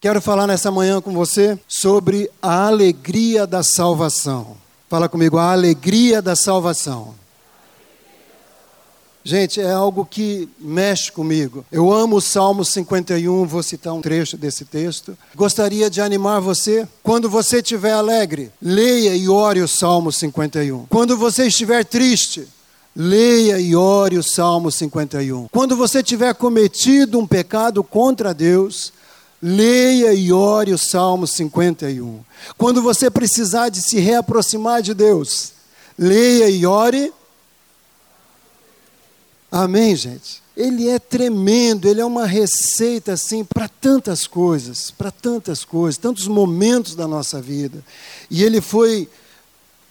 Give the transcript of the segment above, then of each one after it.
Quero falar nessa manhã com você sobre a alegria da salvação. Fala comigo, a alegria da salvação. Gente, é algo que mexe comigo. Eu amo o Salmo 51, vou citar um trecho desse texto. Gostaria de animar você. Quando você estiver alegre, leia e ore o Salmo 51. Quando você estiver triste, leia e ore o Salmo 51. Quando você tiver cometido um pecado contra Deus, leia e ore o Salmo 51. Quando você precisar de se reaproximar de Deus, leia e ore Amém, gente? Ele é tremendo, ele é uma receita assim para tantas coisas, para tantas coisas, tantos momentos da nossa vida. E ele foi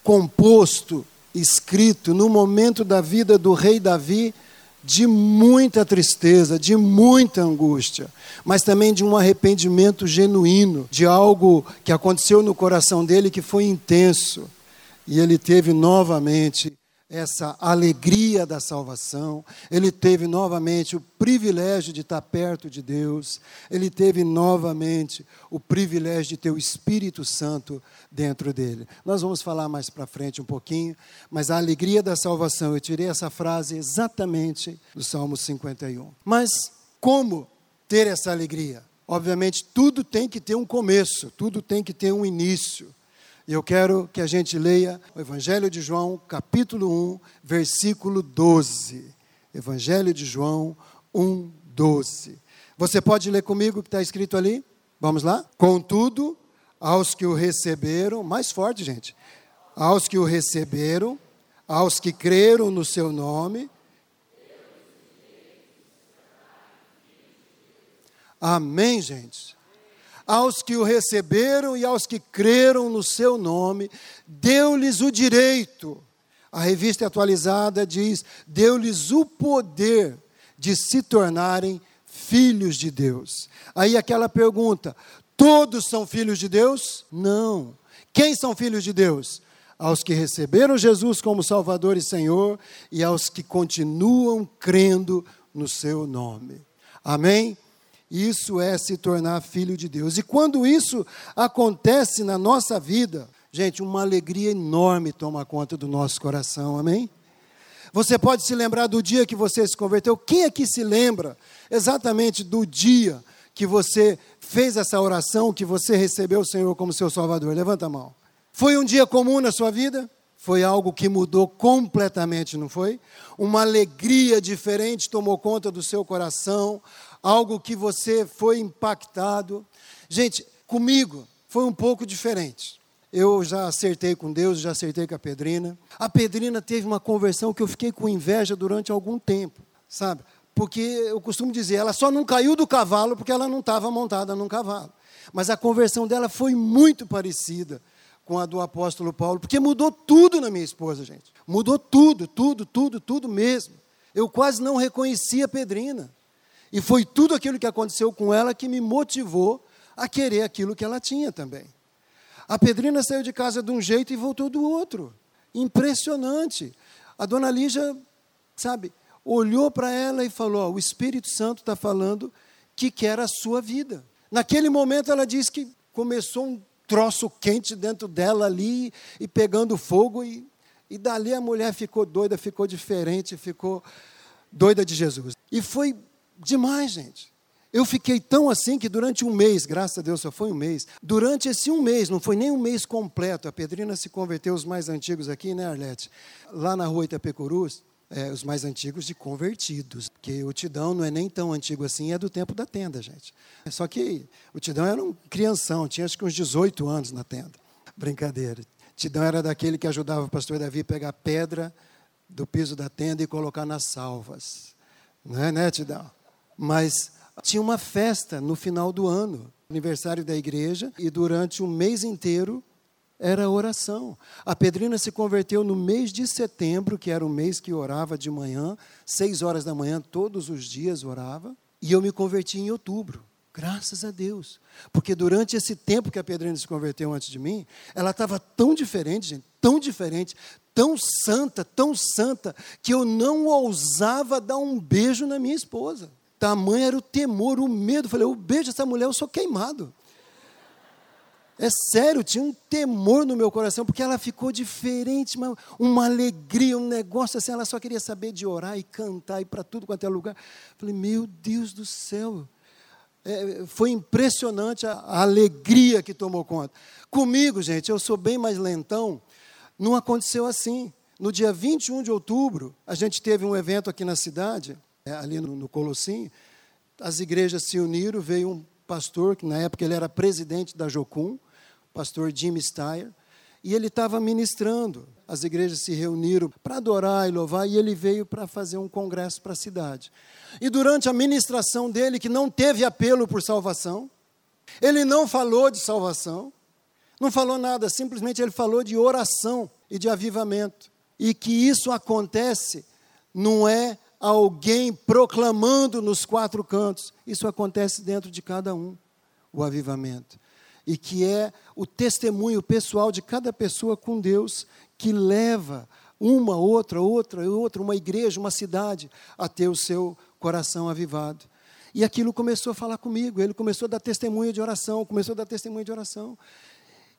composto, escrito no momento da vida do rei Davi de muita tristeza, de muita angústia, mas também de um arrependimento genuíno, de algo que aconteceu no coração dele que foi intenso. E ele teve novamente essa alegria da salvação, ele teve novamente o privilégio de estar perto de Deus, ele teve novamente o privilégio de ter o Espírito Santo dentro dele. Nós vamos falar mais para frente um pouquinho, mas a alegria da salvação, eu tirei essa frase exatamente do Salmo 51. Mas como ter essa alegria? Obviamente, tudo tem que ter um começo, tudo tem que ter um início. E eu quero que a gente leia o Evangelho de João, capítulo 1, versículo 12. Evangelho de João 1, 12. Você pode ler comigo o que está escrito ali? Vamos lá? Contudo, aos que o receberam, mais forte, gente. Aos que o receberam, aos que creram no seu nome. Amém, gente aos que o receberam e aos que creram no seu nome, deu-lhes o direito. A revista atualizada diz: deu-lhes o poder de se tornarem filhos de Deus. Aí aquela pergunta: todos são filhos de Deus? Não. Quem são filhos de Deus? Aos que receberam Jesus como Salvador e Senhor e aos que continuam crendo no seu nome. Amém? Isso é se tornar filho de Deus. E quando isso acontece na nossa vida, gente, uma alegria enorme toma conta do nosso coração, amém? Você pode se lembrar do dia que você se converteu? Quem aqui se lembra exatamente do dia que você fez essa oração, que você recebeu o Senhor como seu Salvador? Levanta a mão. Foi um dia comum na sua vida? Foi algo que mudou completamente, não foi? Uma alegria diferente tomou conta do seu coração, algo que você foi impactado. Gente, comigo foi um pouco diferente. Eu já acertei com Deus, já acertei com a Pedrina. A Pedrina teve uma conversão que eu fiquei com inveja durante algum tempo, sabe? Porque eu costumo dizer, ela só não caiu do cavalo porque ela não estava montada num cavalo. Mas a conversão dela foi muito parecida com a do apóstolo Paulo, porque mudou tudo na minha esposa, gente. Mudou tudo, tudo, tudo, tudo mesmo. Eu quase não reconhecia a Pedrina. E foi tudo aquilo que aconteceu com ela que me motivou a querer aquilo que ela tinha também. A Pedrina saiu de casa de um jeito e voltou do outro. Impressionante. A dona Lígia, sabe, olhou para ela e falou: O Espírito Santo está falando que quer a sua vida. Naquele momento ela disse que começou um troço quente dentro dela ali e pegando fogo, e, e dali a mulher ficou doida, ficou diferente, ficou doida de Jesus. E foi demais, gente. Eu fiquei tão assim que durante um mês, graças a Deus só foi um mês, durante esse um mês, não foi nem um mês completo, a Pedrina se converteu, os mais antigos aqui, né, Arlete? Lá na rua Itapecurus, é, os mais antigos de convertidos, porque o Tidão não é nem tão antigo assim, é do tempo da tenda, gente. Só que o Tidão era um crianção, tinha acho que uns 18 anos na tenda. Brincadeira. Tidão era daquele que ajudava o pastor Davi a pegar pedra do piso da tenda e colocar nas salvas. Não é, né, Tidão? Mas tinha uma festa no final do ano, aniversário da igreja, e durante um mês inteiro era oração. A Pedrina se converteu no mês de setembro, que era o mês que orava de manhã, seis horas da manhã, todos os dias orava, e eu me converti em outubro. Graças a Deus. Porque durante esse tempo que a Pedrina se converteu antes de mim, ela estava tão diferente, gente, tão diferente, tão santa, tão santa, que eu não ousava dar um beijo na minha esposa. Tamanho era o temor, o medo. Eu falei, eu beijo essa mulher, eu sou queimado. É sério, tinha um temor no meu coração, porque ela ficou diferente, uma, uma alegria, um negócio assim. Ela só queria saber de orar e cantar e para tudo quanto é lugar. Falei, meu Deus do céu. É, foi impressionante a, a alegria que tomou conta. Comigo, gente, eu sou bem mais lentão. Não aconteceu assim. No dia 21 de outubro, a gente teve um evento aqui na cidade, ali no, no Colossim. As igrejas se uniram, veio um pastor, que na época ele era presidente da Jocum, pastor Jimmy Steyer, e ele estava ministrando. As igrejas se reuniram para adorar e louvar, e ele veio para fazer um congresso para a cidade. E durante a ministração dele, que não teve apelo por salvação, ele não falou de salvação, não falou nada, simplesmente ele falou de oração e de avivamento. E que isso acontece não é alguém proclamando nos quatro cantos, isso acontece dentro de cada um, o avivamento e que é o testemunho pessoal de cada pessoa com Deus que leva uma, outra, outra, outra, uma igreja, uma cidade a ter o seu coração avivado. E aquilo começou a falar comigo, ele começou a dar testemunho de oração, começou a dar testemunho de oração.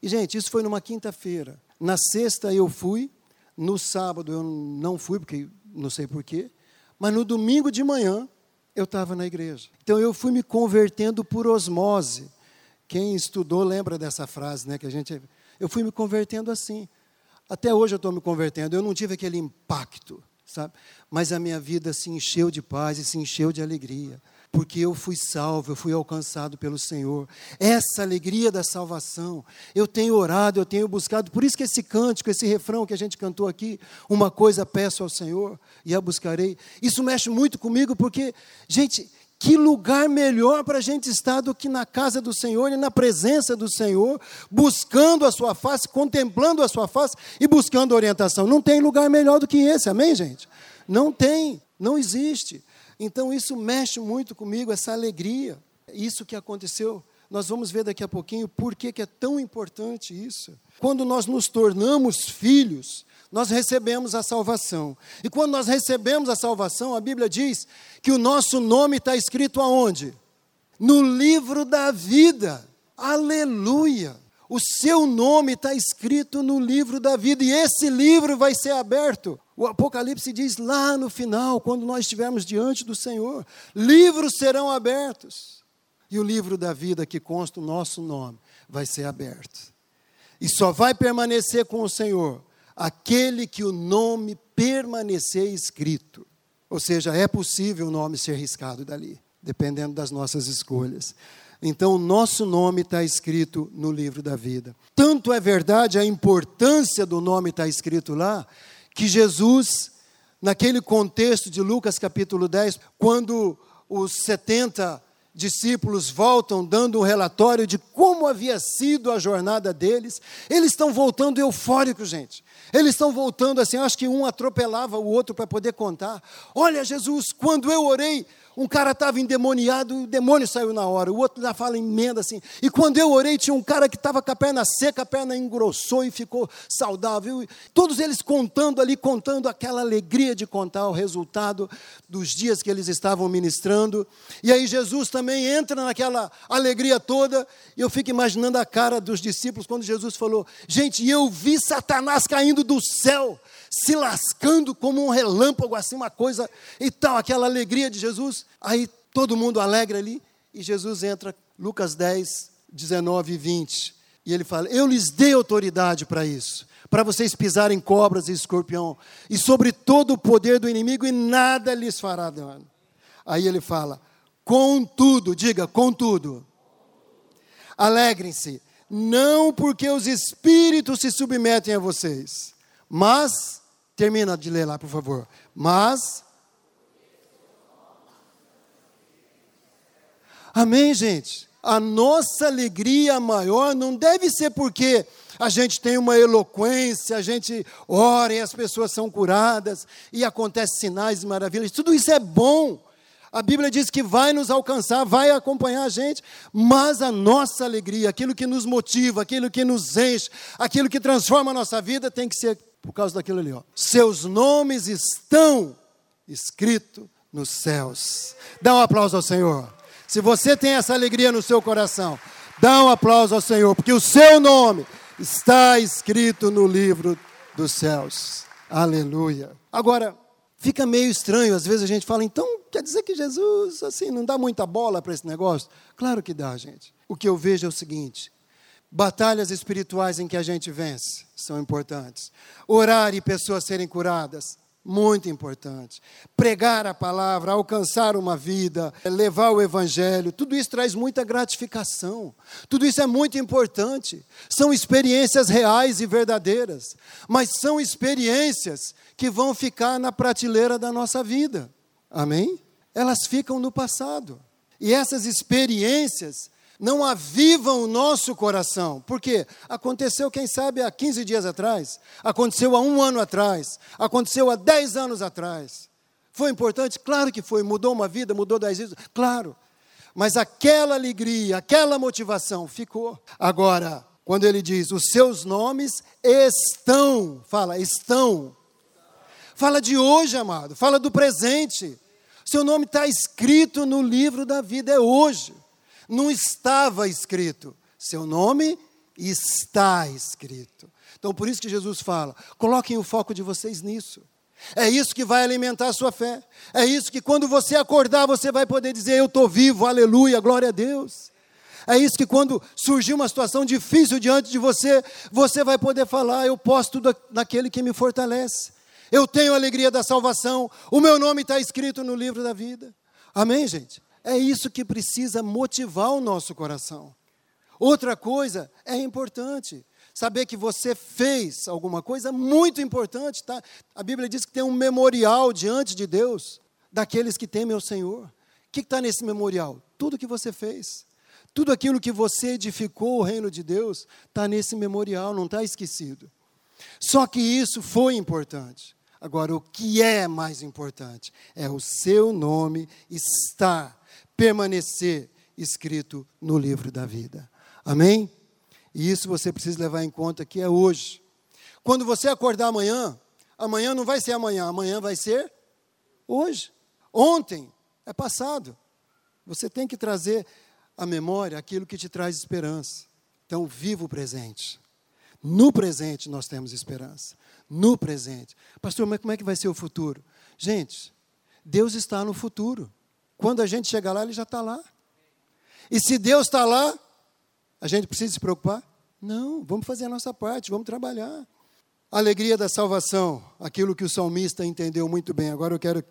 E, gente, isso foi numa quinta-feira. Na sexta eu fui, no sábado eu não fui, porque não sei porquê, mas no domingo de manhã eu estava na igreja. Então eu fui me convertendo por osmose. Quem estudou lembra dessa frase, né? Que a gente, eu fui me convertendo assim. Até hoje eu estou me convertendo. Eu não tive aquele impacto, sabe? Mas a minha vida se encheu de paz e se encheu de alegria, porque eu fui salvo, eu fui alcançado pelo Senhor. Essa alegria da salvação, eu tenho orado, eu tenho buscado. Por isso que esse cântico, esse refrão que a gente cantou aqui, uma coisa peço ao Senhor e a buscarei. Isso mexe muito comigo, porque, gente, que lugar melhor para a gente estar do que na casa do Senhor e na presença do Senhor, buscando a sua face, contemplando a sua face e buscando orientação. Não tem lugar melhor do que esse, amém, gente? Não tem, não existe. Então isso mexe muito comigo, essa alegria. Isso que aconteceu, nós vamos ver daqui a pouquinho por que, que é tão importante isso. Quando nós nos tornamos filhos, nós recebemos a salvação. E quando nós recebemos a salvação, a Bíblia diz que o nosso nome está escrito aonde? No livro da vida. Aleluia! O seu nome está escrito no livro da vida e esse livro vai ser aberto. O Apocalipse diz lá no final, quando nós estivermos diante do Senhor, livros serão abertos. E o livro da vida que consta o nosso nome vai ser aberto. E só vai permanecer com o Senhor aquele que o nome permanecer escrito. Ou seja, é possível o nome ser riscado dali, dependendo das nossas escolhas. Então, o nosso nome está escrito no livro da vida. Tanto é verdade a importância do nome estar escrito lá, que Jesus, naquele contexto de Lucas capítulo 10, quando os 70 discípulos voltam dando um relatório de como havia sido a jornada deles, eles estão voltando eufóricos, gente. Eles estão voltando assim, acho que um atropelava o outro para poder contar. Olha, Jesus, quando eu orei, um cara estava endemoniado, o demônio saiu na hora. O outro já fala emenda assim. E quando eu orei, tinha um cara que estava com a perna seca, a perna engrossou e ficou saudável. Todos eles contando ali, contando aquela alegria de contar o resultado dos dias que eles estavam ministrando. E aí Jesus também entra naquela alegria toda. E eu fico imaginando a cara dos discípulos quando Jesus falou: Gente, eu vi Satanás caindo do céu se lascando como um relâmpago, assim, uma coisa e tal, aquela alegria de Jesus. Aí todo mundo alegra ali e Jesus entra, Lucas 10, 19 e 20. E ele fala: Eu lhes dei autoridade para isso, para vocês pisarem cobras e escorpião, e sobre todo o poder do inimigo, e nada lhes fará dano. Aí ele fala: Contudo, diga, contudo, alegrem-se, não porque os espíritos se submetem a vocês, mas Termina de ler lá, por favor. Mas. Amém, gente? A nossa alegria maior não deve ser porque a gente tem uma eloquência, a gente ora e as pessoas são curadas e acontecem sinais e maravilhas. Tudo isso é bom. A Bíblia diz que vai nos alcançar, vai acompanhar a gente, mas a nossa alegria, aquilo que nos motiva, aquilo que nos enche, aquilo que transforma a nossa vida, tem que ser por causa daquilo ali. Ó. Seus nomes estão escritos nos céus. Dá um aplauso ao Senhor. Se você tem essa alegria no seu coração, dá um aplauso ao Senhor, porque o seu nome está escrito no livro dos céus. Aleluia. Agora, fica meio estranho, às vezes a gente fala, então quer dizer que Jesus, assim, não dá muita bola para esse negócio? Claro que dá, gente. O que eu vejo é o seguinte: batalhas espirituais em que a gente vence são importantes. Orar e pessoas serem curadas muito importante. Pregar a palavra, alcançar uma vida, levar o evangelho, tudo isso traz muita gratificação. Tudo isso é muito importante. São experiências reais e verdadeiras, mas são experiências que vão ficar na prateleira da nossa vida. Amém? Elas ficam no passado. E essas experiências não avivam o nosso coração. Porque aconteceu, quem sabe, há 15 dias atrás, aconteceu há um ano atrás, aconteceu há 10 anos atrás. Foi importante? Claro que foi. Mudou uma vida, mudou 10 vidas? Claro. Mas aquela alegria, aquela motivação ficou. Agora, quando ele diz, os seus nomes estão, fala, estão. Fala de hoje, amado, fala do presente. Seu nome está escrito no livro da vida, é hoje não estava escrito. Seu nome está escrito. Então, por isso que Jesus fala: coloquem o foco de vocês nisso. É isso que vai alimentar a sua fé. É isso que quando você acordar, você vai poder dizer: Eu estou vivo, aleluia, glória a Deus. É isso que quando surgir uma situação difícil diante de você, você vai poder falar: Eu posso tudo naquele que me fortalece. Eu tenho a alegria da salvação. O meu nome está escrito no livro da vida. Amém, gente? É isso que precisa motivar o nosso coração. Outra coisa é importante, saber que você fez alguma coisa muito importante, tá? A Bíblia diz que tem um memorial diante de Deus daqueles que temem ao Senhor. O que está nesse memorial? Tudo que você fez. Tudo aquilo que você edificou o reino de Deus está nesse memorial, não está esquecido. Só que isso foi importante. Agora, o que é mais importante é o seu nome estar permanecer escrito no livro da vida. Amém? E isso você precisa levar em conta que é hoje. Quando você acordar amanhã, amanhã não vai ser amanhã, amanhã vai ser hoje. Ontem é passado. Você tem que trazer à memória aquilo que te traz esperança. Então, viva o presente. No presente nós temos esperança. No presente. Pastor, mas como é que vai ser o futuro? Gente, Deus está no futuro. Quando a gente chega lá, ele já está lá. E se Deus está lá, a gente precisa se preocupar? Não, vamos fazer a nossa parte, vamos trabalhar. A alegria da salvação, aquilo que o salmista entendeu muito bem. Agora eu quero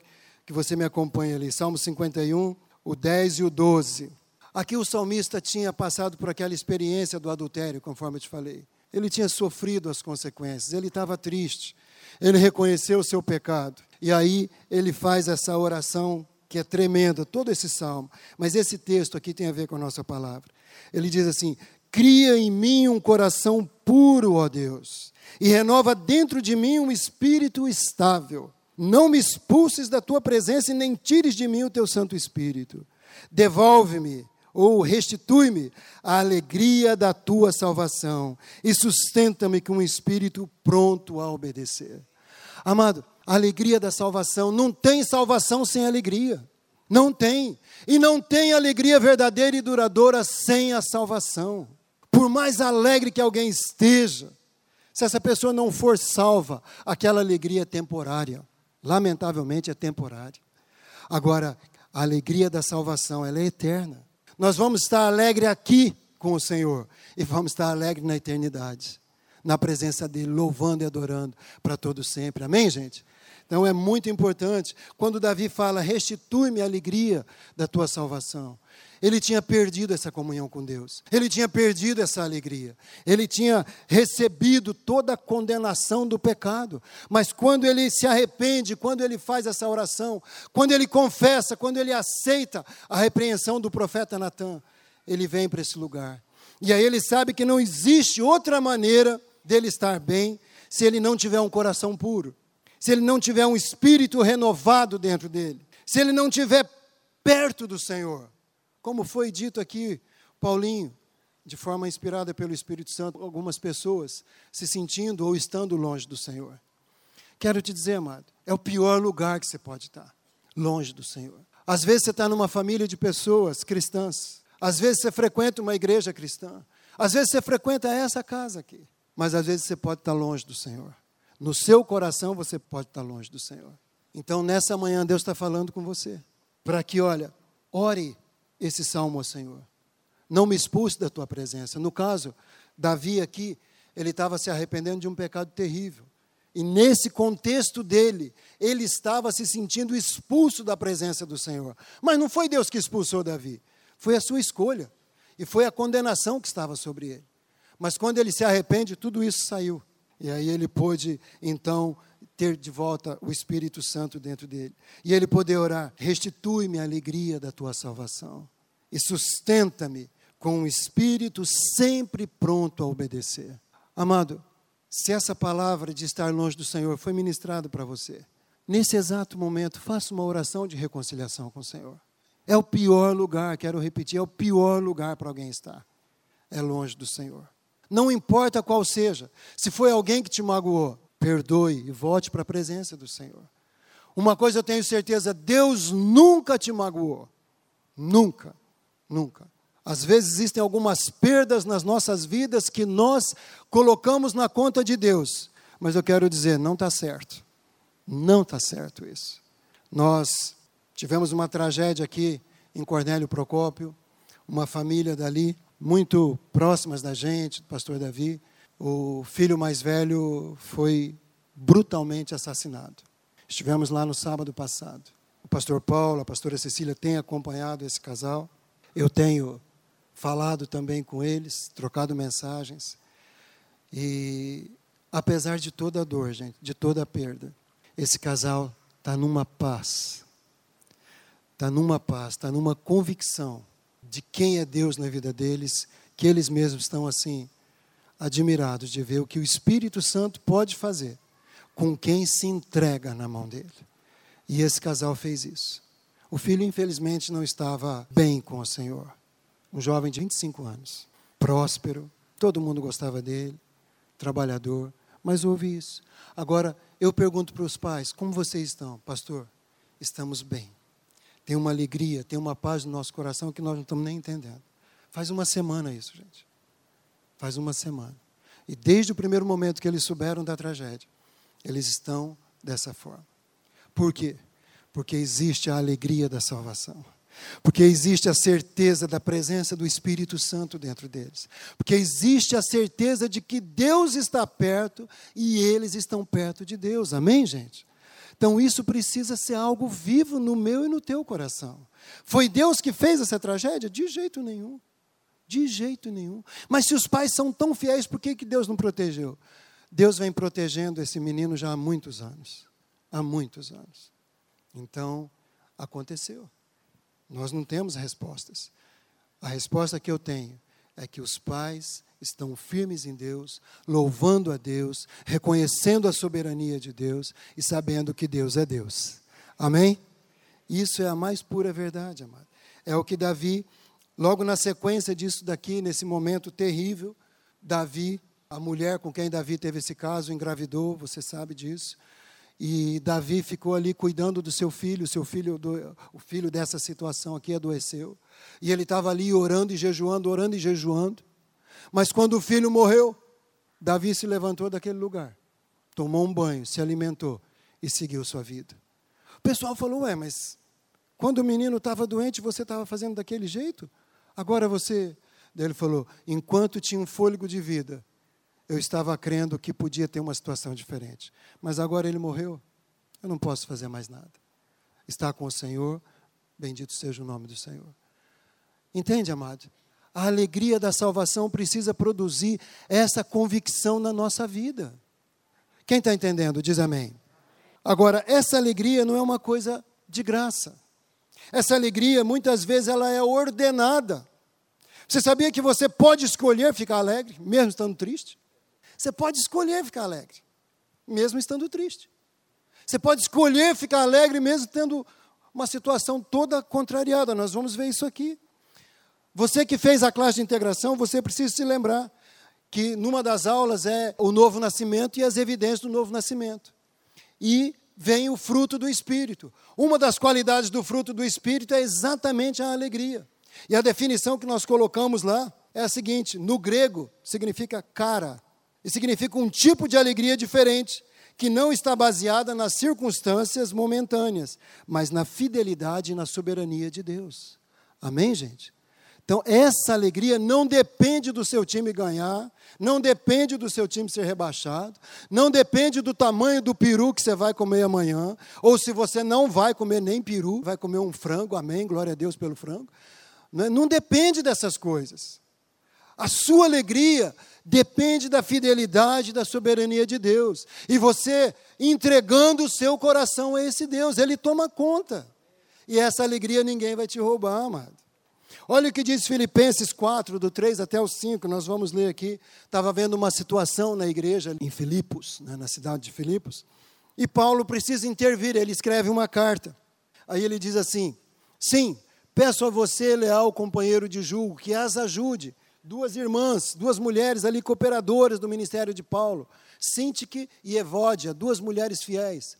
que você me acompanhe ali. Salmo 51, o 10 e o 12. Aqui o salmista tinha passado por aquela experiência do adultério, conforme eu te falei. Ele tinha sofrido as consequências, ele estava triste, ele reconheceu o seu pecado. E aí ele faz essa oração que é tremenda, todo esse salmo. Mas esse texto aqui tem a ver com a nossa palavra. Ele diz assim: Cria em mim um coração puro, ó Deus, e renova dentro de mim um espírito estável. Não me expulses da tua presença e nem tires de mim o teu Santo Espírito. Devolve-me ou restitui-me a alegria da tua salvação e sustenta-me com um espírito pronto a obedecer. Amado, a alegria da salvação. Não tem salvação sem alegria. Não tem. E não tem alegria verdadeira e duradoura sem a salvação. Por mais alegre que alguém esteja, se essa pessoa não for salva, aquela alegria é temporária. Lamentavelmente é temporária. Agora, a alegria da salvação, ela é eterna. Nós vamos estar alegre aqui com o Senhor e vamos estar alegre na eternidade, na presença dele, louvando e adorando para todo sempre. Amém, gente? Então é muito importante. Quando Davi fala, restitui-me a alegria da tua salvação. Ele tinha perdido essa comunhão com Deus. Ele tinha perdido essa alegria. Ele tinha recebido toda a condenação do pecado. Mas quando ele se arrepende, quando ele faz essa oração, quando ele confessa, quando ele aceita a repreensão do profeta Natan, ele vem para esse lugar. E aí ele sabe que não existe outra maneira dele estar bem se ele não tiver um coração puro se ele não tiver um espírito renovado dentro dele, se ele não tiver perto do Senhor, como foi dito aqui, Paulinho, de forma inspirada pelo Espírito Santo, algumas pessoas se sentindo ou estando longe do Senhor. Quero te dizer, amado, é o pior lugar que você pode estar. longe do Senhor. Às vezes você está numa família de pessoas cristãs. Às vezes você frequenta uma igreja cristã. Às vezes você frequenta essa casa aqui. Mas às vezes você pode estar longe do Senhor. No seu coração você pode estar longe do Senhor. Então nessa manhã Deus está falando com você. Para que, olha, ore esse salmo ao Senhor. Não me expulse da tua presença. No caso, Davi aqui, ele estava se arrependendo de um pecado terrível. E nesse contexto dele, ele estava se sentindo expulso da presença do Senhor. Mas não foi Deus que expulsou Davi, foi a sua escolha. E foi a condenação que estava sobre ele. Mas quando ele se arrepende, tudo isso saiu. E aí ele pôde, então, ter de volta o Espírito Santo dentro dele. E ele poder orar: restitui-me a alegria da tua salvação. E sustenta-me com o espírito sempre pronto a obedecer. Amado, se essa palavra de estar longe do Senhor foi ministrada para você, nesse exato momento, faça uma oração de reconciliação com o Senhor. É o pior lugar, quero repetir, é o pior lugar para alguém estar. É longe do Senhor. Não importa qual seja, se foi alguém que te magoou, perdoe e volte para a presença do Senhor. Uma coisa eu tenho certeza: Deus nunca te magoou. Nunca, nunca. Às vezes existem algumas perdas nas nossas vidas que nós colocamos na conta de Deus. Mas eu quero dizer, não está certo. Não está certo isso. Nós tivemos uma tragédia aqui em Cornélio Procópio, uma família dali, muito próximas da gente, do pastor Davi. O filho mais velho foi brutalmente assassinado. Estivemos lá no sábado passado. O pastor Paulo, a pastora Cecília têm acompanhado esse casal. Eu tenho falado também com eles, trocado mensagens. E apesar de toda a dor, gente, de toda a perda, esse casal está numa paz. Está numa paz, está numa convicção de quem é Deus na vida deles, que eles mesmos estão assim admirados de ver o que o Espírito Santo pode fazer com quem se entrega na mão dele. E esse casal fez isso. O filho, infelizmente, não estava bem com o Senhor um jovem de 25 anos, próspero, todo mundo gostava dele, trabalhador, mas houve isso. Agora, eu pergunto para os pais: como vocês estão? Pastor, estamos bem. Tem uma alegria, tem uma paz no nosso coração que nós não estamos nem entendendo. Faz uma semana isso, gente. Faz uma semana. E desde o primeiro momento que eles souberam da tragédia, eles estão dessa forma. Por quê? Porque existe a alegria da salvação. Porque existe a certeza da presença do Espírito Santo dentro deles. Porque existe a certeza de que Deus está perto e eles estão perto de Deus. Amém, gente? Então isso precisa ser algo vivo no meu e no teu coração. Foi Deus que fez essa tragédia? De jeito nenhum. De jeito nenhum. Mas se os pais são tão fiéis, por que, que Deus não protegeu? Deus vem protegendo esse menino já há muitos anos. Há muitos anos. Então, aconteceu. Nós não temos respostas. A resposta que eu tenho é que os pais estão firmes em Deus, louvando a Deus, reconhecendo a soberania de Deus e sabendo que Deus é Deus. Amém? Isso é a mais pura verdade, amado. É o que Davi, logo na sequência disso daqui, nesse momento terrível, Davi, a mulher com quem Davi teve esse caso, engravidou, você sabe disso. E Davi ficou ali cuidando do seu filho, seu filho, do, o filho dessa situação aqui adoeceu. E ele estava ali orando e jejuando, orando e jejuando. Mas quando o filho morreu, Davi se levantou daquele lugar, tomou um banho, se alimentou e seguiu sua vida. O pessoal falou: Ué, mas quando o menino estava doente, você estava fazendo daquele jeito? Agora você. Daí ele falou: Enquanto tinha um fôlego de vida, eu estava crendo que podia ter uma situação diferente. Mas agora ele morreu, eu não posso fazer mais nada. Está com o Senhor, bendito seja o nome do Senhor. Entende, amado? A alegria da salvação precisa produzir essa convicção na nossa vida. Quem está entendendo, diz amém. Agora, essa alegria não é uma coisa de graça. Essa alegria, muitas vezes, ela é ordenada. Você sabia que você pode escolher ficar alegre, mesmo estando triste? Você pode escolher ficar alegre, mesmo estando triste. Você pode escolher ficar alegre, mesmo tendo uma situação toda contrariada. Nós vamos ver isso aqui. Você que fez a classe de integração, você precisa se lembrar que numa das aulas é o novo nascimento e as evidências do novo nascimento. E vem o fruto do Espírito. Uma das qualidades do fruto do Espírito é exatamente a alegria. E a definição que nós colocamos lá é a seguinte: no grego significa cara, e significa um tipo de alegria diferente, que não está baseada nas circunstâncias momentâneas, mas na fidelidade e na soberania de Deus. Amém, gente? Então, essa alegria não depende do seu time ganhar, não depende do seu time ser rebaixado, não depende do tamanho do peru que você vai comer amanhã, ou se você não vai comer nem peru, vai comer um frango, amém, glória a Deus pelo frango. Não, é? não depende dessas coisas. A sua alegria depende da fidelidade, da soberania de Deus. E você entregando o seu coração a esse Deus, Ele toma conta. E essa alegria ninguém vai te roubar, amado. Olha o que diz Filipenses 4, do 3 até o 5, nós vamos ler aqui. Estava vendo uma situação na igreja em Filipos, né, na cidade de Filipos, e Paulo precisa intervir, ele escreve uma carta. Aí ele diz assim: Sim, peço a você, leal companheiro de julgo, que as ajude. Duas irmãs, duas mulheres ali cooperadoras do ministério de Paulo, Sintique e Evódia, duas mulheres fiéis.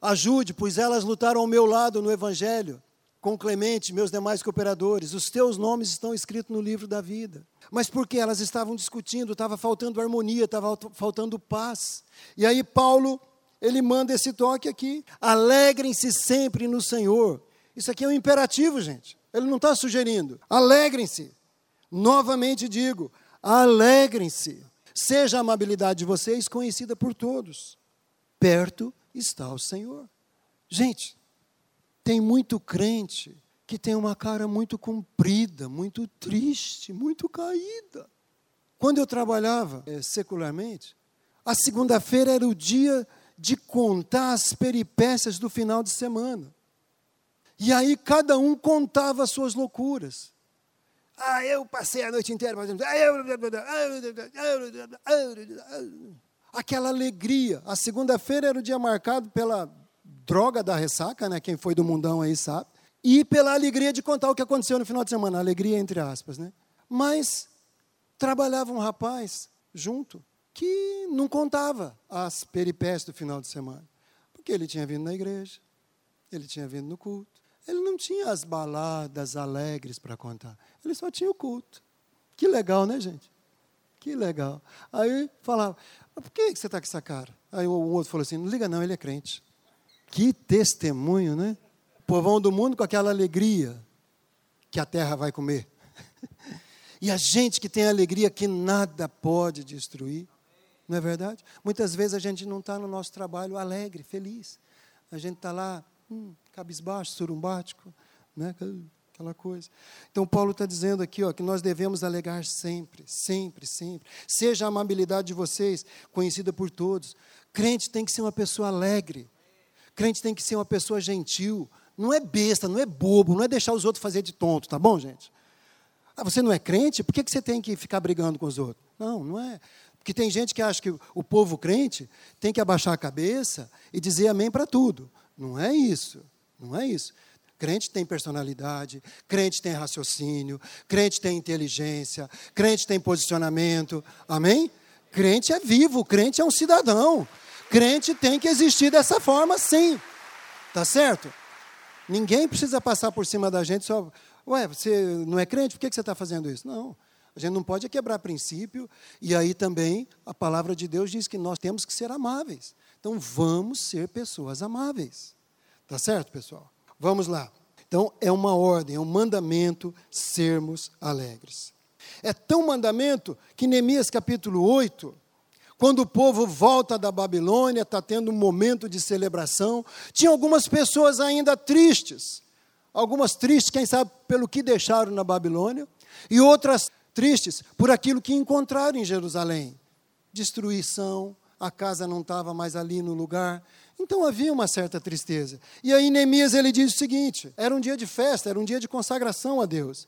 Ajude, pois elas lutaram ao meu lado no evangelho com Clemente, meus demais cooperadores, os teus nomes estão escritos no livro da vida. Mas porque elas estavam discutindo, estava faltando harmonia, estava faltando paz. E aí Paulo, ele manda esse toque aqui: alegrem-se sempre no Senhor. Isso aqui é um imperativo, gente. Ele não está sugerindo. Alegrem-se. Novamente digo, alegrem-se. Seja a amabilidade de vocês conhecida por todos. Perto está o Senhor. Gente, tem muito crente que tem uma cara muito comprida, muito triste, muito caída. Quando eu trabalhava é, secularmente, a segunda-feira era o dia de contar as peripécias do final de semana. E aí cada um contava as suas loucuras. Ah, eu passei a noite inteira fazendo. Aquela alegria. A segunda-feira era o dia marcado pela droga da ressaca, né? Quem foi do mundão aí sabe. E pela alegria de contar o que aconteceu no final de semana, alegria entre aspas, né? Mas trabalhava um rapaz junto que não contava as peripécias do final de semana, porque ele tinha vindo na igreja, ele tinha vindo no culto, ele não tinha as baladas alegres para contar, ele só tinha o culto. Que legal, né, gente? Que legal. Aí falava, por que você está com essa cara? Aí o outro falou assim: não liga não, ele é crente. Que testemunho, né? Povão do mundo com aquela alegria que a terra vai comer. E a gente que tem alegria que nada pode destruir, não é verdade? Muitas vezes a gente não está no nosso trabalho alegre, feliz. A gente está lá, hum, cabisbaixo, surumbático, né? aquela coisa. Então, Paulo está dizendo aqui ó, que nós devemos alegar sempre, sempre, sempre. Seja a amabilidade de vocês conhecida por todos. Crente tem que ser uma pessoa alegre. Crente tem que ser uma pessoa gentil. Não é besta, não é bobo, não é deixar os outros fazer de tonto, tá bom, gente? Ah, você não é crente? Por que você tem que ficar brigando com os outros? Não, não é. Porque tem gente que acha que o povo crente tem que abaixar a cabeça e dizer amém para tudo. Não é isso. Não é isso. Crente tem personalidade, crente tem raciocínio, crente tem inteligência, crente tem posicionamento. Amém? Crente é vivo, crente é um cidadão. Crente tem que existir dessa forma, sim. Tá certo? Ninguém precisa passar por cima da gente só. Ué, você não é crente? Por que você está fazendo isso? Não. A gente não pode quebrar princípio. E aí também a palavra de Deus diz que nós temos que ser amáveis. Então vamos ser pessoas amáveis. Tá certo, pessoal? Vamos lá. Então é uma ordem, é um mandamento sermos alegres. É tão mandamento que Neemias capítulo 8, quando o povo volta da Babilônia, está tendo um momento de celebração, tinha algumas pessoas ainda tristes. Algumas tristes, quem sabe, pelo que deixaram na Babilônia, e outras tristes por aquilo que encontraram em Jerusalém. Destruição, a casa não estava mais ali no lugar. Então havia uma certa tristeza. E aí Neemias ele diz o seguinte: era um dia de festa, era um dia de consagração a Deus.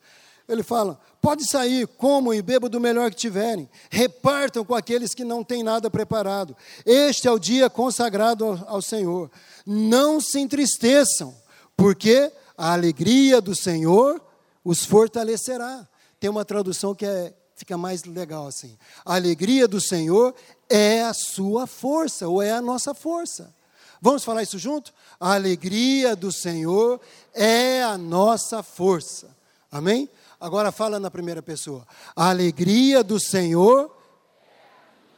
Ele fala: pode sair, comam e bebam do melhor que tiverem, repartam com aqueles que não têm nada preparado. Este é o dia consagrado ao, Senhor. Não se entristeçam, porque a alegria do Senhor os fortalecerá. Tem uma tradução que é, fica mais legal assim: a alegria do Senhor é a sua força, ou é a nossa força. Vamos falar isso junto? A alegria do Senhor é a nossa força. Amém? Agora fala na primeira pessoa. A alegria do Senhor.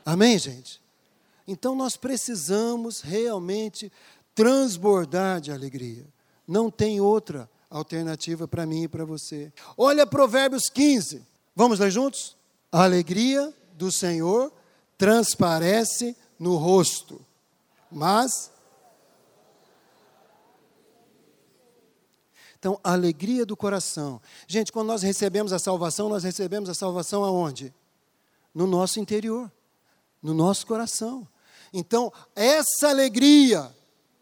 Amém, gente? Então nós precisamos realmente transbordar de alegria. Não tem outra alternativa para mim e para você. Olha Provérbios 15. Vamos ler juntos? A alegria do Senhor transparece no rosto, mas Então, a alegria do coração. Gente, quando nós recebemos a salvação, nós recebemos a salvação aonde? No nosso interior, no nosso coração. Então, essa alegria,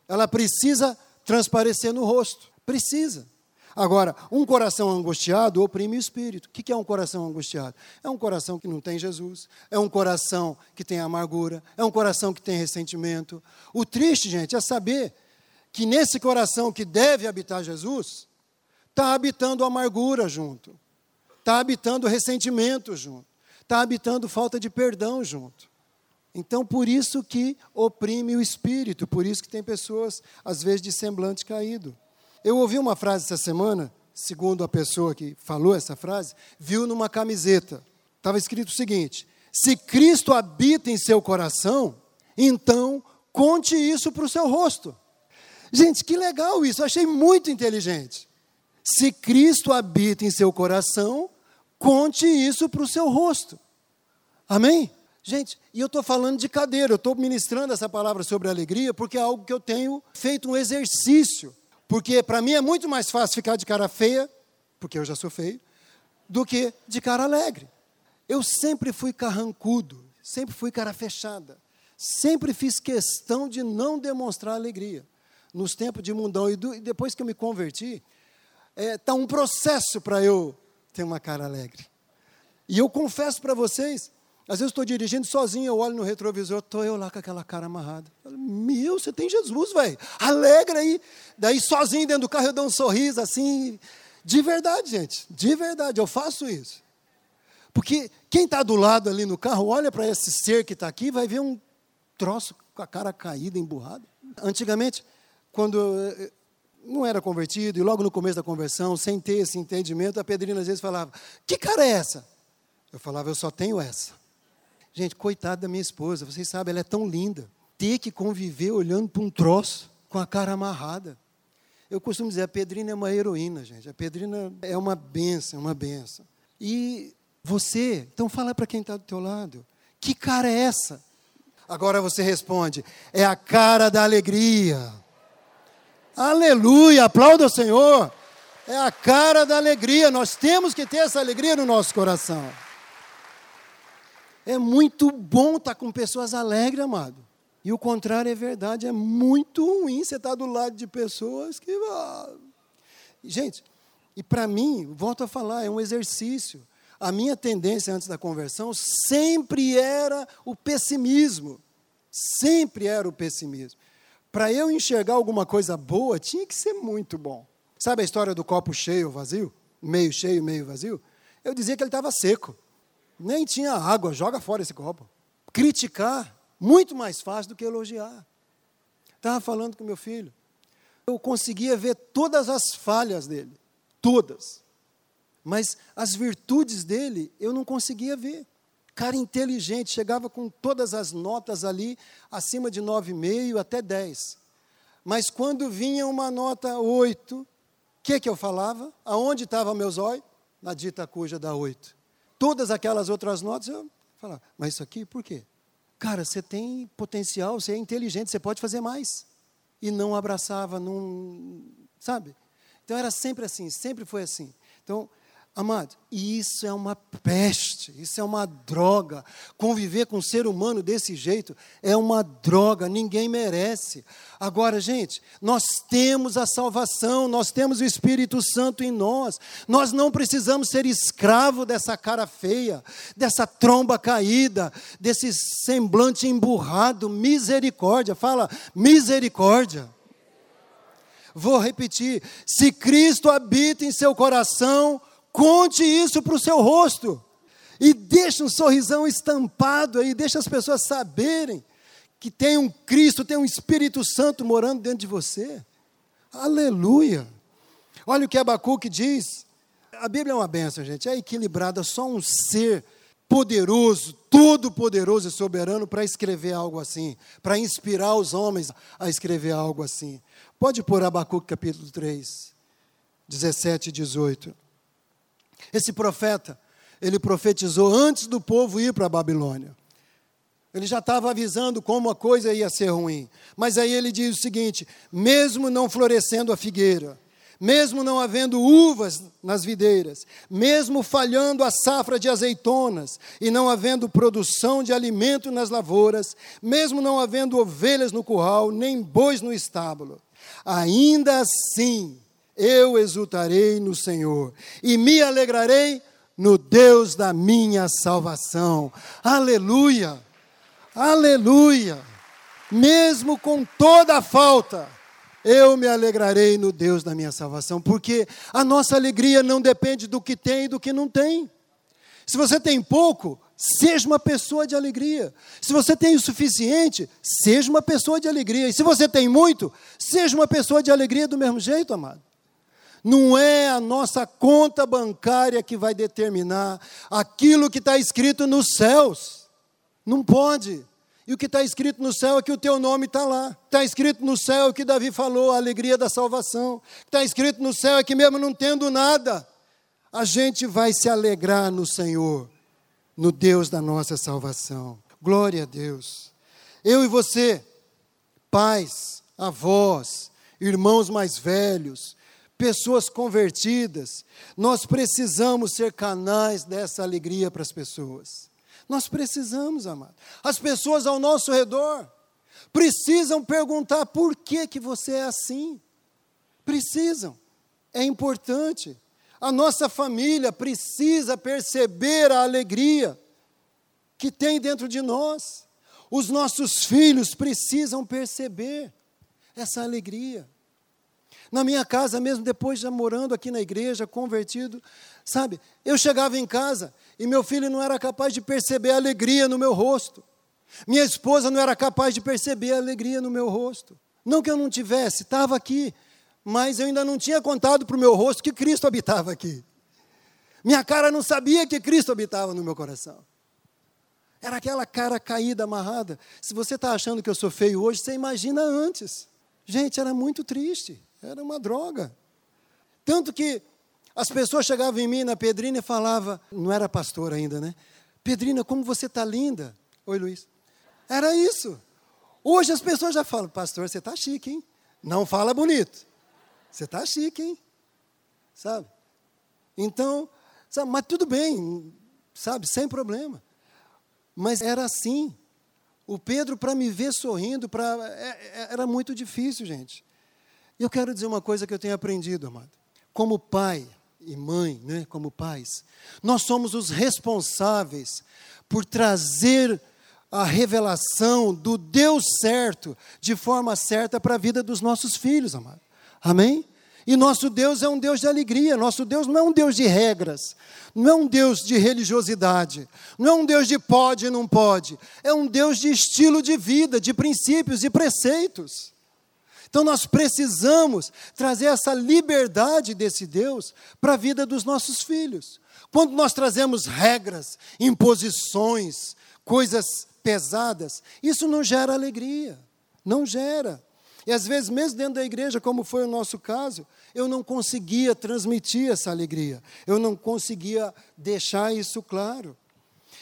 ela precisa transparecer no rosto. Precisa. Agora, um coração angustiado oprime o espírito. O que é um coração angustiado? É um coração que não tem Jesus, é um coração que tem amargura, é um coração que tem ressentimento. O triste, gente, é saber que nesse coração que deve habitar Jesus, está habitando amargura junto, está habitando ressentimento junto, está habitando falta de perdão junto. Então, por isso que oprime o espírito, por isso que tem pessoas, às vezes, de semblante caído. Eu ouvi uma frase essa semana, segundo a pessoa que falou essa frase, viu numa camiseta. Estava escrito o seguinte: se Cristo habita em seu coração, então conte isso para o seu rosto. Gente, que legal isso, achei muito inteligente. Se Cristo habita em seu coração, conte isso para o seu rosto. Amém? Gente, e eu estou falando de cadeira, eu estou ministrando essa palavra sobre alegria, porque é algo que eu tenho feito um exercício porque para mim é muito mais fácil ficar de cara feia, porque eu já sou feio, do que de cara alegre. Eu sempre fui carrancudo, sempre fui cara fechada. Sempre fiz questão de não demonstrar alegria. Nos tempos de mundão e, do, e depois que eu me converti, está é, tá um processo para eu ter uma cara alegre. E eu confesso para vocês às vezes estou dirigindo sozinho, eu olho no retrovisor, estou eu lá com aquela cara amarrada. Meu, você tem Jesus, velho. Alegra aí. Daí sozinho dentro do carro eu dou um sorriso assim. De verdade, gente. De verdade, eu faço isso. Porque quem está do lado ali no carro, olha para esse ser que está aqui, vai ver um troço com a cara caída, emburrada. Antigamente, quando não era convertido, e logo no começo da conversão, sem ter esse entendimento, a Pedrina às vezes falava: Que cara é essa? Eu falava: Eu só tenho essa. Gente, coitada da minha esposa, vocês sabem, ela é tão linda. Ter que conviver olhando para um troço com a cara amarrada. Eu costumo dizer, a Pedrina é uma heroína, gente. A Pedrina é uma benção, uma benção. E você, então fala para quem está do teu lado. Que cara é essa? Agora você responde, é a cara da alegria. Aleluia, aplauda o Senhor. É a cara da alegria. Nós temos que ter essa alegria no nosso coração. É muito bom estar com pessoas alegres, amado. E o contrário é verdade, é muito ruim você estar do lado de pessoas que. Gente, e para mim, volto a falar, é um exercício. A minha tendência antes da conversão sempre era o pessimismo. Sempre era o pessimismo. Para eu enxergar alguma coisa boa, tinha que ser muito bom. Sabe a história do copo cheio vazio? Meio cheio, meio vazio? Eu dizia que ele estava seco nem tinha água, joga fora esse copo. Criticar, muito mais fácil do que elogiar. Estava falando com meu filho. Eu conseguia ver todas as falhas dele, todas. Mas as virtudes dele eu não conseguia ver. Cara inteligente, chegava com todas as notas ali, acima de 9,5 até 10. Mas quando vinha uma nota 8, o que, que eu falava? Aonde estava meus olhos? Na dita cuja da 8 todas aquelas outras notas, eu falava, mas isso aqui por quê? Cara, você tem potencial, você é inteligente, você pode fazer mais. E não abraçava, não. Sabe? Então era sempre assim, sempre foi assim. Então, Amado, isso é uma peste, isso é uma droga. Conviver com um ser humano desse jeito é uma droga, ninguém merece. Agora, gente, nós temos a salvação, nós temos o Espírito Santo em nós. Nós não precisamos ser escravo dessa cara feia, dessa tromba caída, desse semblante emburrado. Misericórdia, fala, misericórdia. Vou repetir: se Cristo habita em seu coração, Conte isso para o seu rosto. E deixe um sorrisão estampado aí, deixe as pessoas saberem que tem um Cristo, tem um Espírito Santo morando dentro de você. Aleluia! Olha o que Abacuque diz. A Bíblia é uma benção, gente. É equilibrada, só um ser poderoso, todo poderoso e soberano para escrever algo assim, para inspirar os homens a escrever algo assim. Pode pôr Abacuque capítulo 3, 17 e 18. Esse profeta, ele profetizou antes do povo ir para a Babilônia. Ele já estava avisando como a coisa ia ser ruim. Mas aí ele diz o seguinte: mesmo não florescendo a figueira, mesmo não havendo uvas nas videiras, mesmo falhando a safra de azeitonas e não havendo produção de alimento nas lavouras, mesmo não havendo ovelhas no curral, nem bois no estábulo, ainda assim eu exultarei no Senhor e me alegrarei no Deus da minha salvação. Aleluia! Aleluia! Mesmo com toda a falta, eu me alegrarei no Deus da minha salvação, porque a nossa alegria não depende do que tem e do que não tem. Se você tem pouco, seja uma pessoa de alegria. Se você tem o suficiente, seja uma pessoa de alegria. E se você tem muito, seja uma pessoa de alegria do mesmo jeito, amado. Não é a nossa conta bancária que vai determinar aquilo que está escrito nos céus. Não pode. E o que está escrito no céu é que o teu nome está lá. Está escrito no céu é o que Davi falou, a alegria da salvação. Está escrito no céu é que mesmo não tendo nada, a gente vai se alegrar no Senhor, no Deus da nossa salvação. Glória a Deus. Eu e você, pais, avós, irmãos mais velhos, pessoas convertidas, nós precisamos ser canais dessa alegria para as pessoas. Nós precisamos, amado. As pessoas ao nosso redor precisam perguntar por que, que você é assim. Precisam. É importante. A nossa família precisa perceber a alegria que tem dentro de nós. Os nossos filhos precisam perceber essa alegria. Na minha casa, mesmo depois já morando aqui na igreja, convertido, sabe? Eu chegava em casa e meu filho não era capaz de perceber a alegria no meu rosto. Minha esposa não era capaz de perceber a alegria no meu rosto. Não que eu não tivesse, estava aqui, mas eu ainda não tinha contado para o meu rosto que Cristo habitava aqui. Minha cara não sabia que Cristo habitava no meu coração. Era aquela cara caída, amarrada. Se você está achando que eu sou feio hoje, você imagina antes. Gente, era muito triste. Era uma droga. Tanto que as pessoas chegavam em mim na Pedrina e falavam, não era pastor ainda, né? Pedrina, como você está linda. Oi, Luiz. Era isso. Hoje as pessoas já falam, pastor, você está chique, hein? Não fala bonito. Você está chique, hein? Sabe? Então, sabe, mas tudo bem, sabe, sem problema. Mas era assim. O Pedro, para me ver sorrindo, pra, é, é, era muito difícil, gente. E eu quero dizer uma coisa que eu tenho aprendido, amado. Como pai e mãe, né, como pais, nós somos os responsáveis por trazer a revelação do Deus certo, de forma certa, para a vida dos nossos filhos, amado. Amém? E nosso Deus é um Deus de alegria, nosso Deus não é um Deus de regras, não é um Deus de religiosidade, não é um Deus de pode e não pode, é um Deus de estilo de vida, de princípios e preceitos. Então nós precisamos trazer essa liberdade desse Deus para a vida dos nossos filhos. Quando nós trazemos regras, imposições, coisas pesadas, isso não gera alegria, não gera. E às vezes, mesmo dentro da igreja, como foi o nosso caso, eu não conseguia transmitir essa alegria, eu não conseguia deixar isso claro.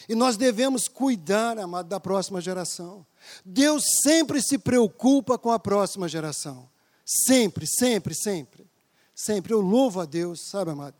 E nós devemos cuidar, amado, da próxima geração. Deus sempre se preocupa com a próxima geração. Sempre, sempre, sempre. Sempre. Eu louvo a Deus, sabe, amado,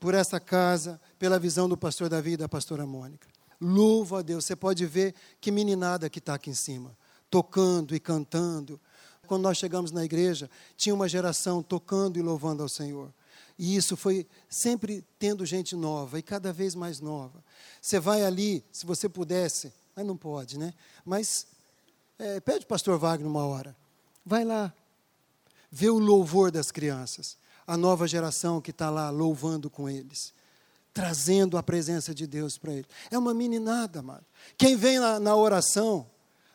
por essa casa, pela visão do pastor Davi e da pastora Mônica. Louvo a Deus. Você pode ver que meninada que está aqui em cima, tocando e cantando. Quando nós chegamos na igreja, tinha uma geração tocando e louvando ao Senhor. E isso foi sempre tendo gente nova e cada vez mais nova. Você vai ali, se você pudesse, mas não pode, né? Mas é, pede o pastor Wagner uma hora. Vai lá. Vê o louvor das crianças. A nova geração que está lá louvando com eles. Trazendo a presença de Deus para eles. É uma meninada, amado. Quem vem na, na oração,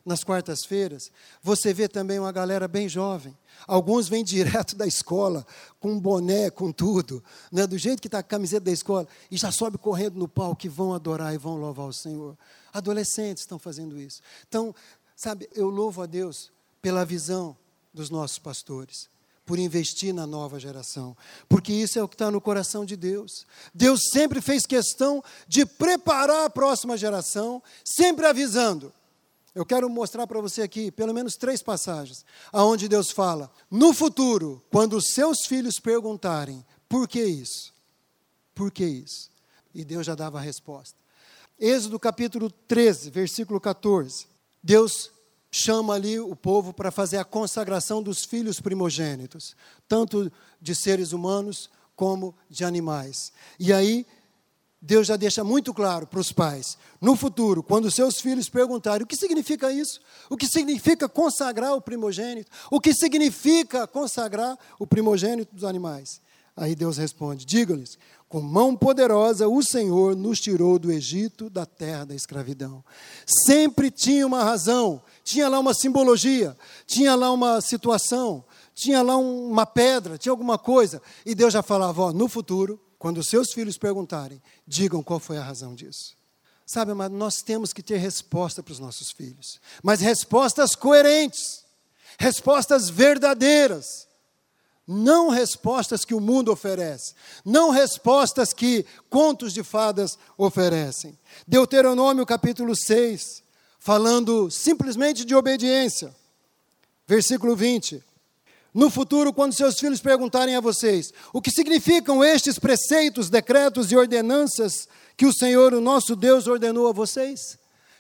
nas quartas-feiras, você vê também uma galera bem jovem. Alguns vêm direto da escola, com boné, com tudo, né? do jeito que está a camiseta da escola, e já sobe correndo no palco e vão adorar e vão louvar o Senhor. Adolescentes estão fazendo isso. Então, sabe, eu louvo a Deus pela visão dos nossos pastores por investir na nova geração, porque isso é o que está no coração de Deus. Deus sempre fez questão de preparar a próxima geração, sempre avisando. Eu quero mostrar para você aqui pelo menos três passagens, aonde Deus fala: no futuro, quando os seus filhos perguntarem por que isso, por que isso, e Deus já dava a resposta. Êxodo capítulo 13, versículo 14. Deus chama ali o povo para fazer a consagração dos filhos primogênitos, tanto de seres humanos como de animais. E aí, Deus já deixa muito claro para os pais: no futuro, quando seus filhos perguntarem o que significa isso, o que significa consagrar o primogênito, o que significa consagrar o primogênito dos animais. Aí Deus responde: diga-lhes, com mão poderosa o Senhor nos tirou do Egito, da terra da escravidão. Sempre tinha uma razão tinha lá uma simbologia, tinha lá uma situação, tinha lá uma pedra, tinha alguma coisa. E Deus já falava: ó, no futuro, quando seus filhos perguntarem, digam qual foi a razão disso. Sabe, amado, nós temos que ter resposta para os nossos filhos, mas respostas coerentes, respostas verdadeiras, não respostas que o mundo oferece, não respostas que contos de fadas oferecem. Deuteronômio capítulo 6, falando simplesmente de obediência. Versículo 20. No futuro, quando seus filhos perguntarem a vocês o que significam estes preceitos, decretos e ordenanças que o Senhor, o nosso Deus, ordenou a vocês?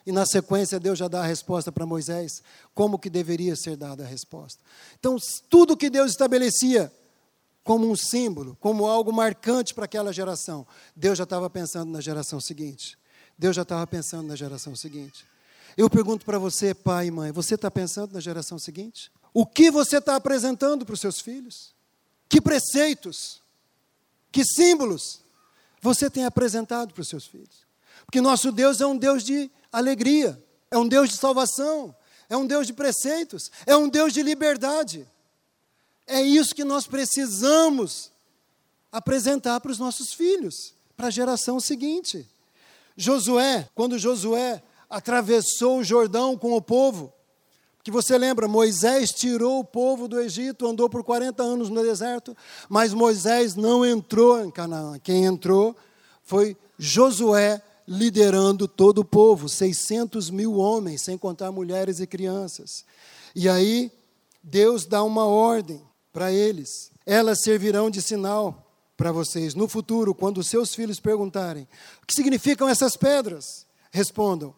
E na sequência, Deus já dá a resposta para Moisés, como que deveria ser dada a resposta. Então, tudo que Deus estabelecia como um símbolo, como algo marcante para aquela geração, Deus já estava pensando na geração seguinte. Deus já estava pensando na geração seguinte. Eu pergunto para você, pai e mãe, você está pensando na geração seguinte? O que você está apresentando para os seus filhos? Que preceitos, que símbolos você tem apresentado para os seus filhos? Porque nosso Deus é um Deus de alegria, é um Deus de salvação, é um Deus de preceitos, é um Deus de liberdade. É isso que nós precisamos apresentar para os nossos filhos, para a geração seguinte. Josué, quando Josué atravessou o Jordão com o povo. Que você lembra, Moisés tirou o povo do Egito, andou por 40 anos no deserto, mas Moisés não entrou em Canaã. Quem entrou foi Josué liderando todo o povo, 600 mil homens, sem contar mulheres e crianças. E aí, Deus dá uma ordem para eles: elas servirão de sinal para vocês. No futuro, quando seus filhos perguntarem: o que significam essas pedras? Respondam: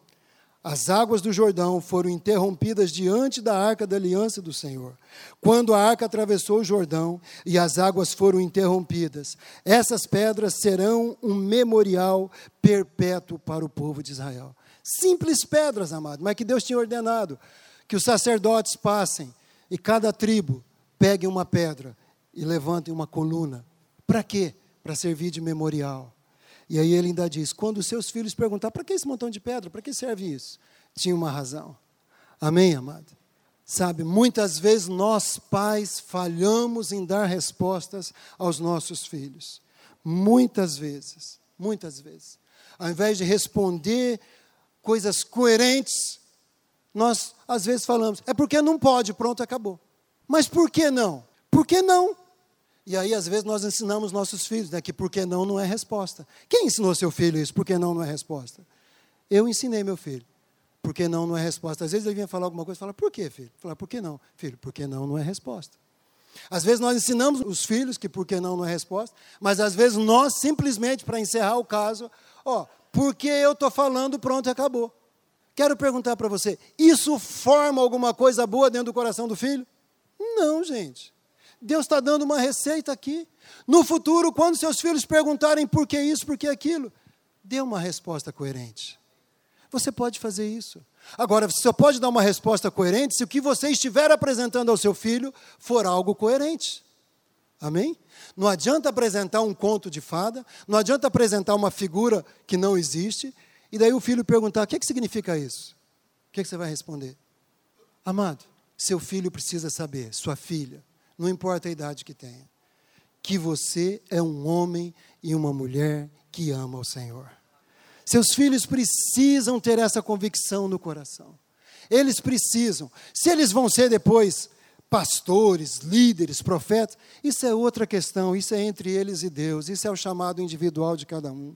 as águas do Jordão foram interrompidas diante da arca da aliança do Senhor. Quando a arca atravessou o Jordão e as águas foram interrompidas, essas pedras serão um memorial perpétuo para o povo de Israel. Simples pedras, amado, mas que Deus tinha ordenado que os sacerdotes passem e cada tribo pegue uma pedra e levantem uma coluna. Para quê? Para servir de memorial. E aí ele ainda diz: quando seus filhos perguntar, para que esse montão de pedra? Para que serve isso? Tinha uma razão. Amém, amado? Sabe, muitas vezes nós pais falhamos em dar respostas aos nossos filhos. Muitas vezes, muitas vezes. Ao invés de responder coisas coerentes, nós às vezes falamos, é porque não pode, pronto, acabou. Mas por que não? Por que não? E aí, às vezes, nós ensinamos nossos filhos né, que por que não não é resposta. Quem ensinou seu filho isso? Por que não não é resposta? Eu ensinei meu filho. Por que não não é resposta? Às vezes ele vinha falar alguma coisa e fala, por que, filho? Fala, por que não? Filho, por que não não é resposta. Às vezes nós ensinamos os filhos que por que não não é resposta, mas às vezes nós, simplesmente para encerrar o caso, ó, porque eu estou falando, pronto, acabou. Quero perguntar para você, isso forma alguma coisa boa dentro do coração do filho? Não, gente. Deus está dando uma receita aqui. No futuro, quando seus filhos perguntarem por que isso, por que aquilo, dê uma resposta coerente. Você pode fazer isso. Agora, você só pode dar uma resposta coerente se o que você estiver apresentando ao seu filho for algo coerente. Amém? Não adianta apresentar um conto de fada, não adianta apresentar uma figura que não existe, e daí o filho perguntar: o que, é que significa isso? O que, é que você vai responder? Amado, seu filho precisa saber, sua filha, não importa a idade que tenha, que você é um homem e uma mulher que ama o Senhor. Seus filhos precisam ter essa convicção no coração. Eles precisam. Se eles vão ser depois pastores, líderes, profetas, isso é outra questão, isso é entre eles e Deus, isso é o chamado individual de cada um.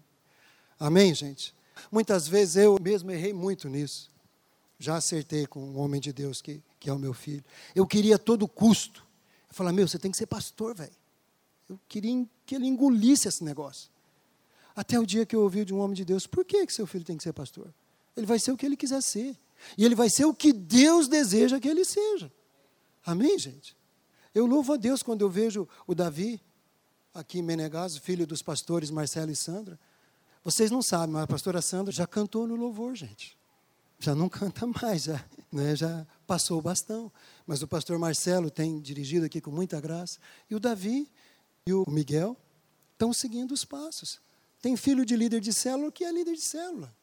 Amém, gente? Muitas vezes eu mesmo errei muito nisso. Já acertei com um homem de Deus que, que é o meu filho. Eu queria a todo custo. Falei, meu, você tem que ser pastor, velho. Eu queria que ele engolisse esse negócio. Até o dia que eu ouvi de um homem de Deus, por que, que seu filho tem que ser pastor? Ele vai ser o que ele quiser ser. E ele vai ser o que Deus deseja que ele seja. Amém, gente? Eu louvo a Deus quando eu vejo o Davi, aqui em Menegaso, filho dos pastores Marcelo e Sandra. Vocês não sabem, mas a pastora Sandra já cantou no louvor, gente. Já não canta mais, já, né, já passou o bastão. Mas o pastor Marcelo tem dirigido aqui com muita graça. E o Davi e o Miguel estão seguindo os passos. Tem filho de líder de célula que é líder de célula.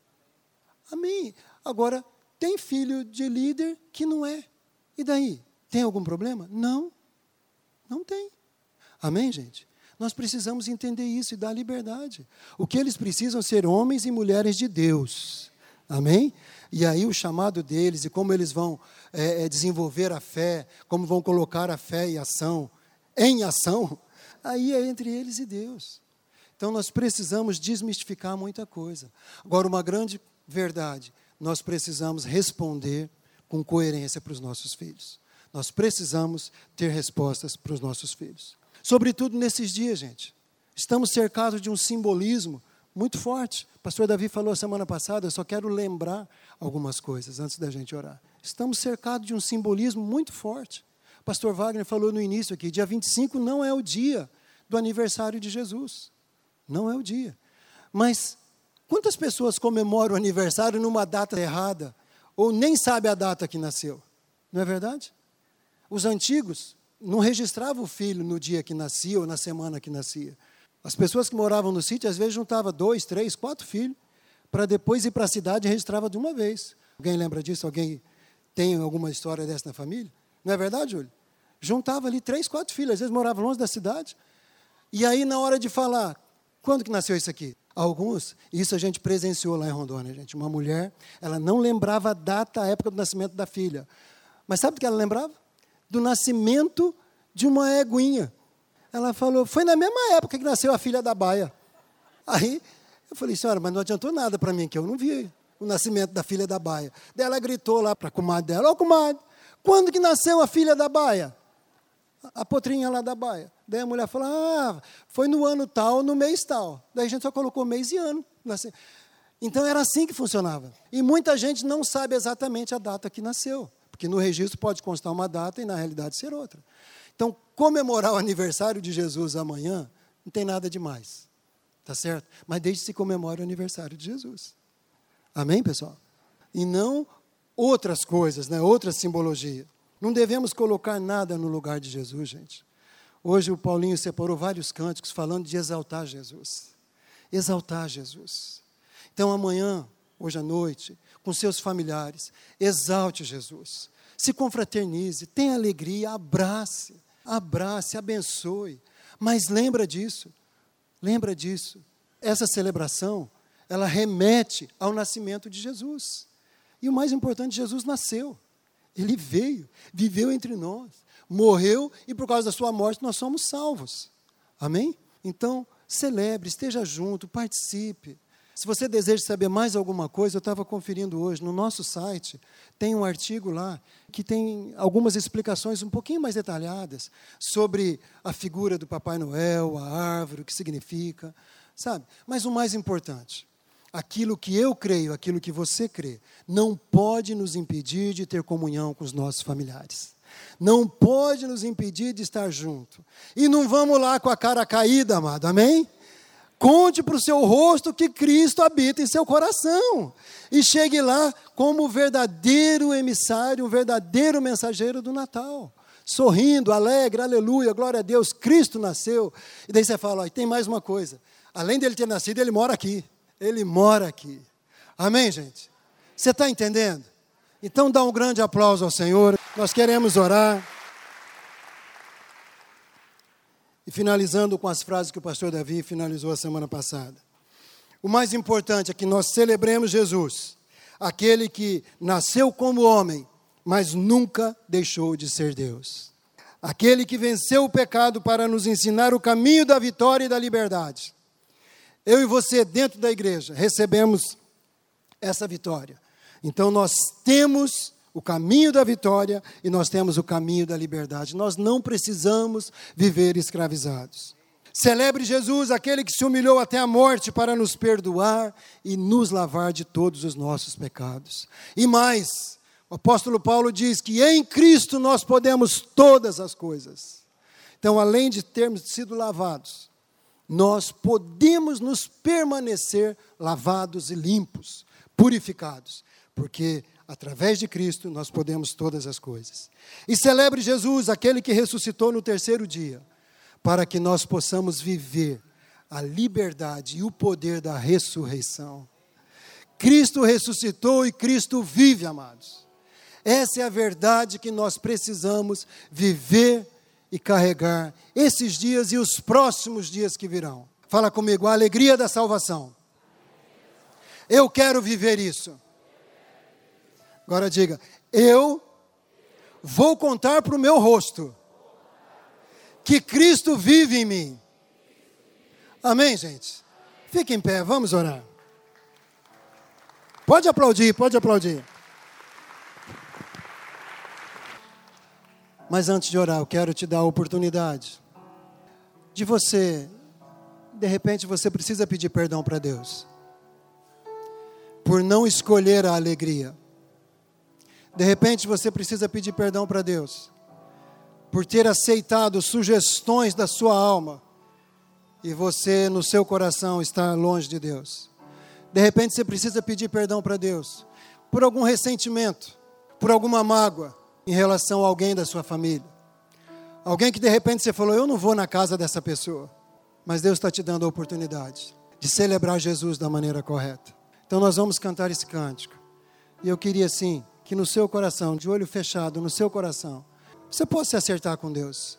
Amém. Agora, tem filho de líder que não é. E daí? Tem algum problema? Não. Não tem. Amém, gente? Nós precisamos entender isso e dar liberdade. O que eles precisam ser homens e mulheres de Deus. Amém? E aí o chamado deles e como eles vão é, é, desenvolver a fé, como vão colocar a fé em ação, em ação, aí é entre eles e Deus. Então nós precisamos desmistificar muita coisa. Agora, uma grande verdade, nós precisamos responder com coerência para os nossos filhos. Nós precisamos ter respostas para os nossos filhos. Sobretudo nesses dias, gente. Estamos cercados de um simbolismo muito forte. O pastor Davi falou semana passada, eu só quero lembrar algumas coisas antes da gente orar. Estamos cercados de um simbolismo muito forte. O pastor Wagner falou no início aqui, dia 25 não é o dia do aniversário de Jesus. Não é o dia. Mas quantas pessoas comemoram o aniversário numa data errada? Ou nem sabe a data que nasceu? Não é verdade? Os antigos não registravam o filho no dia que nascia ou na semana que nascia. As pessoas que moravam no sítio, às vezes, juntavam dois, três, quatro filhos, para depois ir para a cidade e registrava de uma vez. Alguém lembra disso? Alguém tem alguma história dessa na família? Não é verdade, Júlio? Juntava ali três, quatro filhos, às vezes moravam longe da cidade. E aí, na hora de falar, quando que nasceu isso aqui? Alguns, isso a gente presenciou lá em Rondônia, gente. Uma mulher, ela não lembrava a data, a época do nascimento da filha. Mas sabe o que ela lembrava? Do nascimento de uma eguinha. Ela falou, foi na mesma época que nasceu a filha da Baia. Aí eu falei, senhora, mas não adiantou nada para mim, que eu não vi o nascimento da filha da Baia. Daí ela gritou lá para a comadre dela, ô comadre, quando que nasceu a filha da Baia? A potrinha lá da Baia. Daí a mulher falou: Ah, foi no ano tal, no mês tal. Daí a gente só colocou mês e ano. Então era assim que funcionava. E muita gente não sabe exatamente a data que nasceu, porque no registro pode constar uma data e na realidade ser outra. Então, comemorar o aniversário de Jesus amanhã não tem nada demais. Tá certo? Mas desde se comemore o aniversário de Jesus. Amém, pessoal? E não outras coisas, né? outra simbologia. Não devemos colocar nada no lugar de Jesus, gente. Hoje o Paulinho separou vários cânticos falando de exaltar Jesus. Exaltar Jesus. Então amanhã, hoje à noite, com seus familiares, exalte Jesus. Se confraternize, tenha alegria, abrace, abrace, abençoe. Mas lembra disso. Lembra disso. Essa celebração, ela remete ao nascimento de Jesus. E o mais importante, Jesus nasceu. Ele veio, viveu entre nós, morreu e por causa da sua morte nós somos salvos. Amém? Então, celebre, esteja junto, participe. Se você deseja saber mais alguma coisa, eu estava conferindo hoje no nosso site, tem um artigo lá que tem algumas explicações um pouquinho mais detalhadas sobre a figura do Papai Noel, a árvore, o que significa, sabe? Mas o mais importante, aquilo que eu creio, aquilo que você crê, não pode nos impedir de ter comunhão com os nossos familiares. Não pode nos impedir de estar junto. E não vamos lá com a cara caída, amado, amém? Conte para o seu rosto que Cristo habita em seu coração. E chegue lá como verdadeiro emissário, um verdadeiro mensageiro do Natal. Sorrindo, alegre, aleluia, glória a Deus, Cristo nasceu. E daí você fala: tem mais uma coisa. Além dele ter nascido, ele mora aqui. Ele mora aqui. Amém, gente? Você está entendendo? Então dá um grande aplauso ao Senhor. Nós queremos orar. E finalizando com as frases que o pastor Davi finalizou a semana passada. O mais importante é que nós celebremos Jesus, aquele que nasceu como homem, mas nunca deixou de ser Deus. Aquele que venceu o pecado para nos ensinar o caminho da vitória e da liberdade. Eu e você, dentro da igreja, recebemos essa vitória. Então nós temos o caminho da vitória e nós temos o caminho da liberdade. Nós não precisamos viver escravizados. Celebre Jesus, aquele que se humilhou até a morte para nos perdoar e nos lavar de todos os nossos pecados. E mais, o apóstolo Paulo diz que em Cristo nós podemos todas as coisas. Então, além de termos sido lavados, nós podemos nos permanecer lavados e limpos, purificados, porque através de Cristo nós podemos todas as coisas. E celebre Jesus, aquele que ressuscitou no terceiro dia para que nós possamos viver a liberdade e o poder da ressurreição. Cristo ressuscitou e Cristo vive, amados. Essa é a verdade que nós precisamos viver e carregar esses dias e os próximos dias que virão. Fala comigo, a alegria da salvação. Eu quero viver isso. Agora diga, eu vou contar para o meu rosto que Cristo vive em mim. Amém, gente? Fique em pé, vamos orar. Pode aplaudir, pode aplaudir. Mas antes de orar, eu quero te dar a oportunidade de você, de repente você precisa pedir perdão para Deus, por não escolher a alegria. De repente você precisa pedir perdão para Deus, por ter aceitado sugestões da sua alma e você no seu coração está longe de Deus. De repente você precisa pedir perdão para Deus por algum ressentimento, por alguma mágoa em relação a alguém da sua família. Alguém que de repente você falou, eu não vou na casa dessa pessoa. Mas Deus está te dando a oportunidade de celebrar Jesus da maneira correta. Então nós vamos cantar esse cântico. E eu queria assim, que no seu coração, de olho fechado, no seu coração, você possa se acertar com Deus.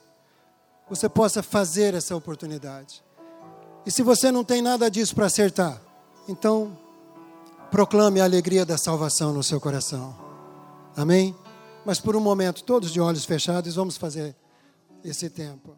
Você possa fazer essa oportunidade. E se você não tem nada disso para acertar, então proclame a alegria da salvação no seu coração. Amém? Mas por um momento, todos de olhos fechados, vamos fazer esse tempo.